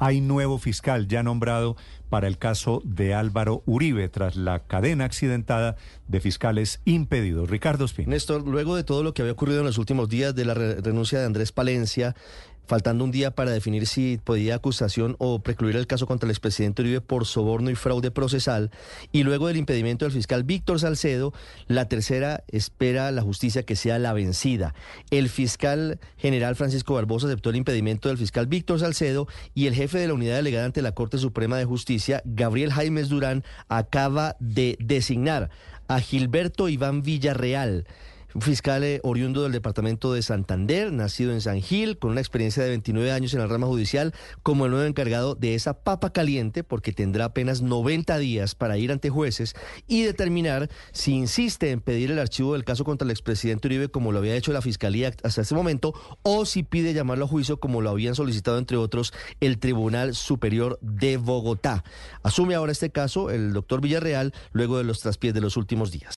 Hay nuevo fiscal ya nombrado para el caso de Álvaro Uribe tras la cadena accidentada de fiscales impedidos. Ricardo Espín. Néstor, luego de todo lo que había ocurrido en los últimos días de la renuncia de Andrés Palencia, faltando un día para definir si podía acusación o precluir el caso contra el expresidente Uribe por soborno y fraude procesal, y luego del impedimento del fiscal Víctor Salcedo, la tercera espera la justicia que sea la vencida. El fiscal general Francisco Barbosa aceptó el impedimento del fiscal Víctor Salcedo y el jefe de la unidad delegada ante la Corte Suprema de Justicia, Gabriel Jaimes Durán, acaba de designar a Gilberto Iván Villarreal fiscal eh, oriundo del departamento de Santander, nacido en San Gil, con una experiencia de 29 años en la rama judicial, como el nuevo encargado de esa papa caliente, porque tendrá apenas 90 días para ir ante jueces y determinar si insiste en pedir el archivo del caso contra el expresidente Uribe, como lo había hecho la fiscalía hasta ese momento, o si pide llamarlo a juicio, como lo habían solicitado, entre otros, el Tribunal Superior de Bogotá. Asume ahora este caso el doctor Villarreal luego de los traspiés de los últimos días.